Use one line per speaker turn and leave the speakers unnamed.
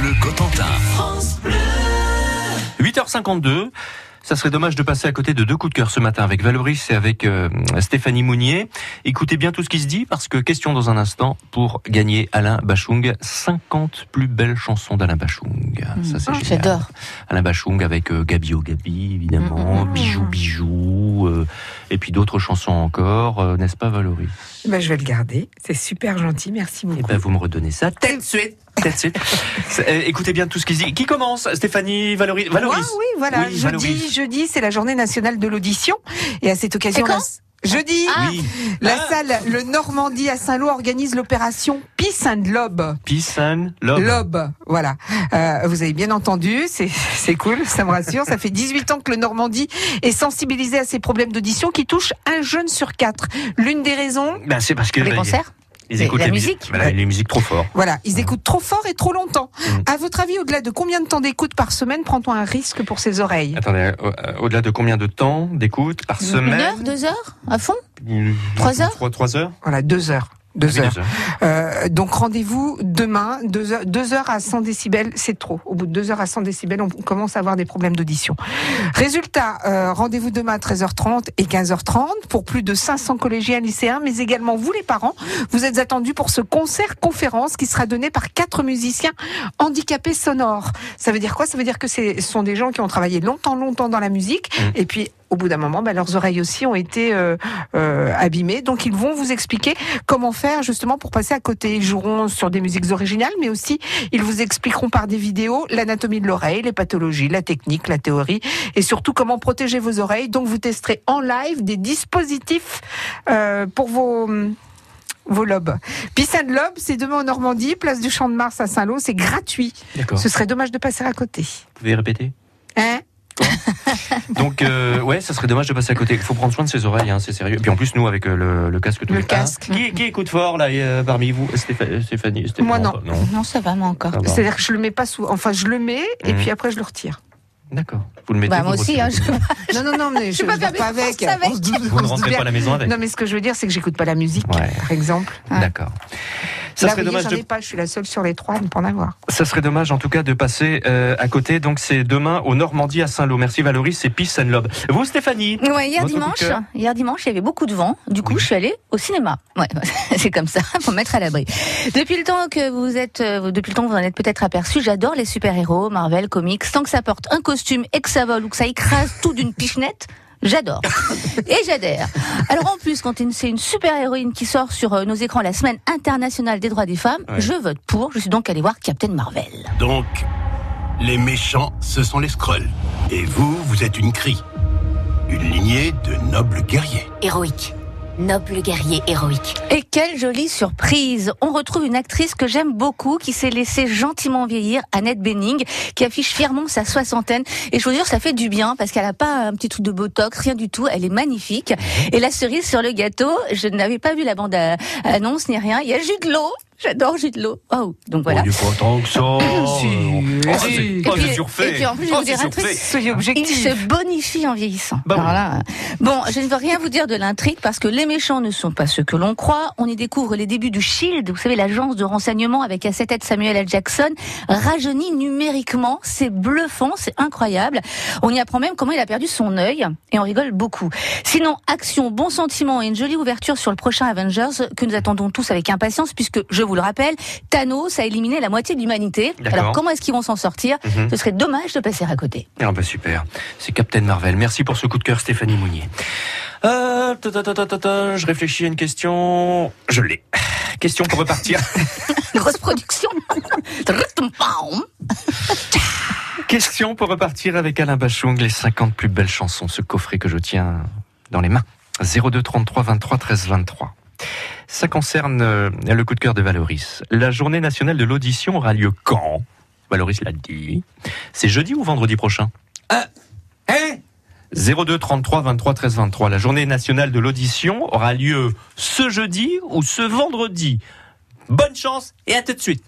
Bleu Cotentin.
8h52. Ça serait dommage de passer à côté de deux coups de cœur ce matin avec Valoris et avec euh, Stéphanie Mounier. Écoutez bien tout ce qui se dit parce que question dans un instant pour gagner Alain Bachung 50 plus belles chansons d'Alain Bachung. Ça c'est
Ah,
génial.
j'adore.
Alain Bachung avec euh, Gabi au Gabi évidemment,
Mm, mm, mm.
Bijou Bijou euh, et puis d'autres chansons encore, euh, n'est-ce pas Valoris
Ben, je vais le garder. C'est super gentil. Merci
Eh
beaucoup.
ben vous me redonnez ça tout de suite. Tout de suite. C'est- euh, Écoutez bien tout ce qui se dit. Qui commence Stéphanie Valoris Valoris?
Moi, oui, voilà.
Oui,
jeudi,
Valoris.
jeudi, c'est la journée nationale de l'audition. Et à cette occasion,
C'est quand?
la- jeudi,
Oui.
la
Ah.
salle Le Normandie à Saint-Lô organise l'opération Peace and Lob.
Peace and love.
Lob, voilà. Euh, vous avez bien entendu, c'est c'est cool, ça me rassure. Ça fait 18 ans que le Normandie est sensibilisé à ces problèmes d'audition qui touchent un jeune sur quatre. L'une des raisons,
Ben, c'est parce que
Les
ben,
concerts?
Ils écoutent
la
les
musique
Voilà, les musiques trop fort.
voilà, ils écoutent trop fort et trop longtemps.
Mm.
À votre avis, au-delà de combien de temps d'écoute par semaine prend-on un risque pour ses oreilles?
Attendez, euh, euh, au-delà de combien de temps d'écoute par
Une
semaine
heure, deux heures, à fond?
Une-
Trois heures?
Trois, trois heures?
Voilà, deux heures. Deux
Oui,
heures. Euh, donc rendez-vous demain, deux heures, deux heures à 100 décibels, c'est trop. Au bout de deux heures à 100 décibels, on commence à avoir des problèmes d'audition. Résultat, euh, rendez-vous demain à 13h30 et 15h30 pour plus de 500 collégiens lycéens, mais également vous les parents. Vous êtes attendus pour ce concert-conférence qui sera donné par quatre musiciens handicapés sonores. Ça veut dire quoi? Ça veut dire que ce sont des gens qui ont travaillé longtemps, longtemps dans la musique,
Mm.
et puis au bout d'un moment, bah, leurs oreilles aussi ont été euh, euh, abîmées. Donc ils vont vous expliquer comment faire justement pour passer à côté. Ils joueront sur des musiques originales, mais aussi ils vous expliqueront par des vidéos l'anatomie de l'oreille, les pathologies, la technique, la théorie, et surtout comment protéger vos oreilles. Donc vous testerez en live des dispositifs euh, pour vos vos lobes. Peace and Lobe, c'est demain en Normandie, place du Champ de Mars à Saint-Lô, c'est gratuit.
D'accord.
Ce serait dommage de passer à côté.
Vous pouvez répéter?
Hein?
Donc, euh, ouais, ça serait dommage de passer à côté. Il faut prendre soin de ses oreilles, hein, c'est sérieux. Et puis en plus, nous, avec euh, le, le casque, tout
Le casque.
qui, qui écoute fort, là, euh, parmi vous? Stépha- Stéphanie, Stéphanie
Moi, non.
pas-
Non, ça va, moi encore.
C'est-à-dire que je le mets pas sous. Enfin, je le mets et
Mhm.
puis après je le retire.
D'accord. Vous le mettez
Bah,
vous
moi aussi, hein, je-
Non, non, non, mais je
peux pas
ne
faire
pas
mes
avec.
avec.
Vous ne rentrez pas à la maison avec
Non, mais ce que je veux dire, c'est que j'écoute pas la musique,
Ouais.
par exemple.
D'accord. Ça
Là,
serait
vous voyez,
dommage de
ai pas. Je suis la seule sur les trois à ne pas en avoir.
Ça serait dommage en tout cas de passer euh, à côté. Donc c'est demain au Normandie à Saint-Lô. Merci Valérie, c'est Peace and Love. Vous Stéphanie?
Ouais, hier dimanche, hier dimanche, il y avait beaucoup de vent. Du coup,
Oui.
je suis allée au cinéma. Ouais, c'est comme ça, pour me mettre à l'abri. Depuis le temps que vous êtes, euh, depuis le temps que vous en êtes peut-être aperçu, j'adore les super-héros, Marvel, comics. Tant que ça porte un costume et que ça vole ou que ça écrase tout d'une pichenette. J'adore. Et j'adhère. Alors en plus, quand c'est une super-héroïne qui sort sur euh, nos écrans la semaine internationale des droits des femmes,
Ouais.
je vote pour. Je suis donc allée voir Captain Marvel.
Donc, les méchants, ce sont les Skrulls. Et vous, vous êtes une crie. Une lignée de nobles guerriers.
Héroïque. Noble guerrier héroïque.
Et quelle jolie surprise On retrouve une actrice que j'aime beaucoup, qui s'est laissée gentiment vieillir, Annette Bening, qui affiche fièrement sa soixantaine. Et je vous jure, ça fait du bien, parce qu'elle n'a pas un petit truc de botox, rien du tout. Elle est magnifique. Et la cerise sur le gâteau, je n'avais pas vu la bande annonce ni rien. Il y a Jude Law. J'adore Jude Law. Oh, donc voilà.
Oh, il pas tant que ça.
Si,
Oh, c'est- oh, c'est surfait.
et puis en plus, je vais
Oh,
vous dire un truc.
Soyez
Il
objectif.
se bonifie en vieillissant.
Bah oui.
Alors là, euh, bon, je ne veux rien vous dire de l'intrigue parce que les méchants ne sont pas ceux que l'on croit. On y découvre les débuts du Shield, vous savez, l'agence de renseignement avec à sa tête Samuel L. Jackson, rajeuni numériquement. C'est bluffant, c'est incroyable. On y apprend même comment il a perdu son œil et on rigole beaucoup. Sinon, action, bon sentiment et une jolie ouverture sur le prochain Avengers que nous attendons tous avec impatience puisque, je vous le rappelle, Thanos a éliminé la moitié de l'humanité. Alors comment est-ce qu'ils vont s'en sortir?
Mhm.
Ce serait dommage de passer à côté.
Ah bah super, c'est Captain Marvel. Merci pour ce coup de cœur Stéphanie Mounier. Euh, je réfléchis à une question. Je l'ai. Question pour repartir.
Grosse production.
question pour repartir avec Alain Bachung, les 50 plus belles chansons, ce coffret que je tiens dans les mains. 02 33 23 13 23. Ça concerne euh, le coup de cœur de Valoris. La journée nationale de l'audition aura lieu quand? Valoris l'a dit. C'est jeudi ou vendredi prochain?
Hein?
02 33 23 13 23. La journée nationale de l'audition aura lieu ce jeudi ou ce vendredi? Bonne chance et à tout de suite.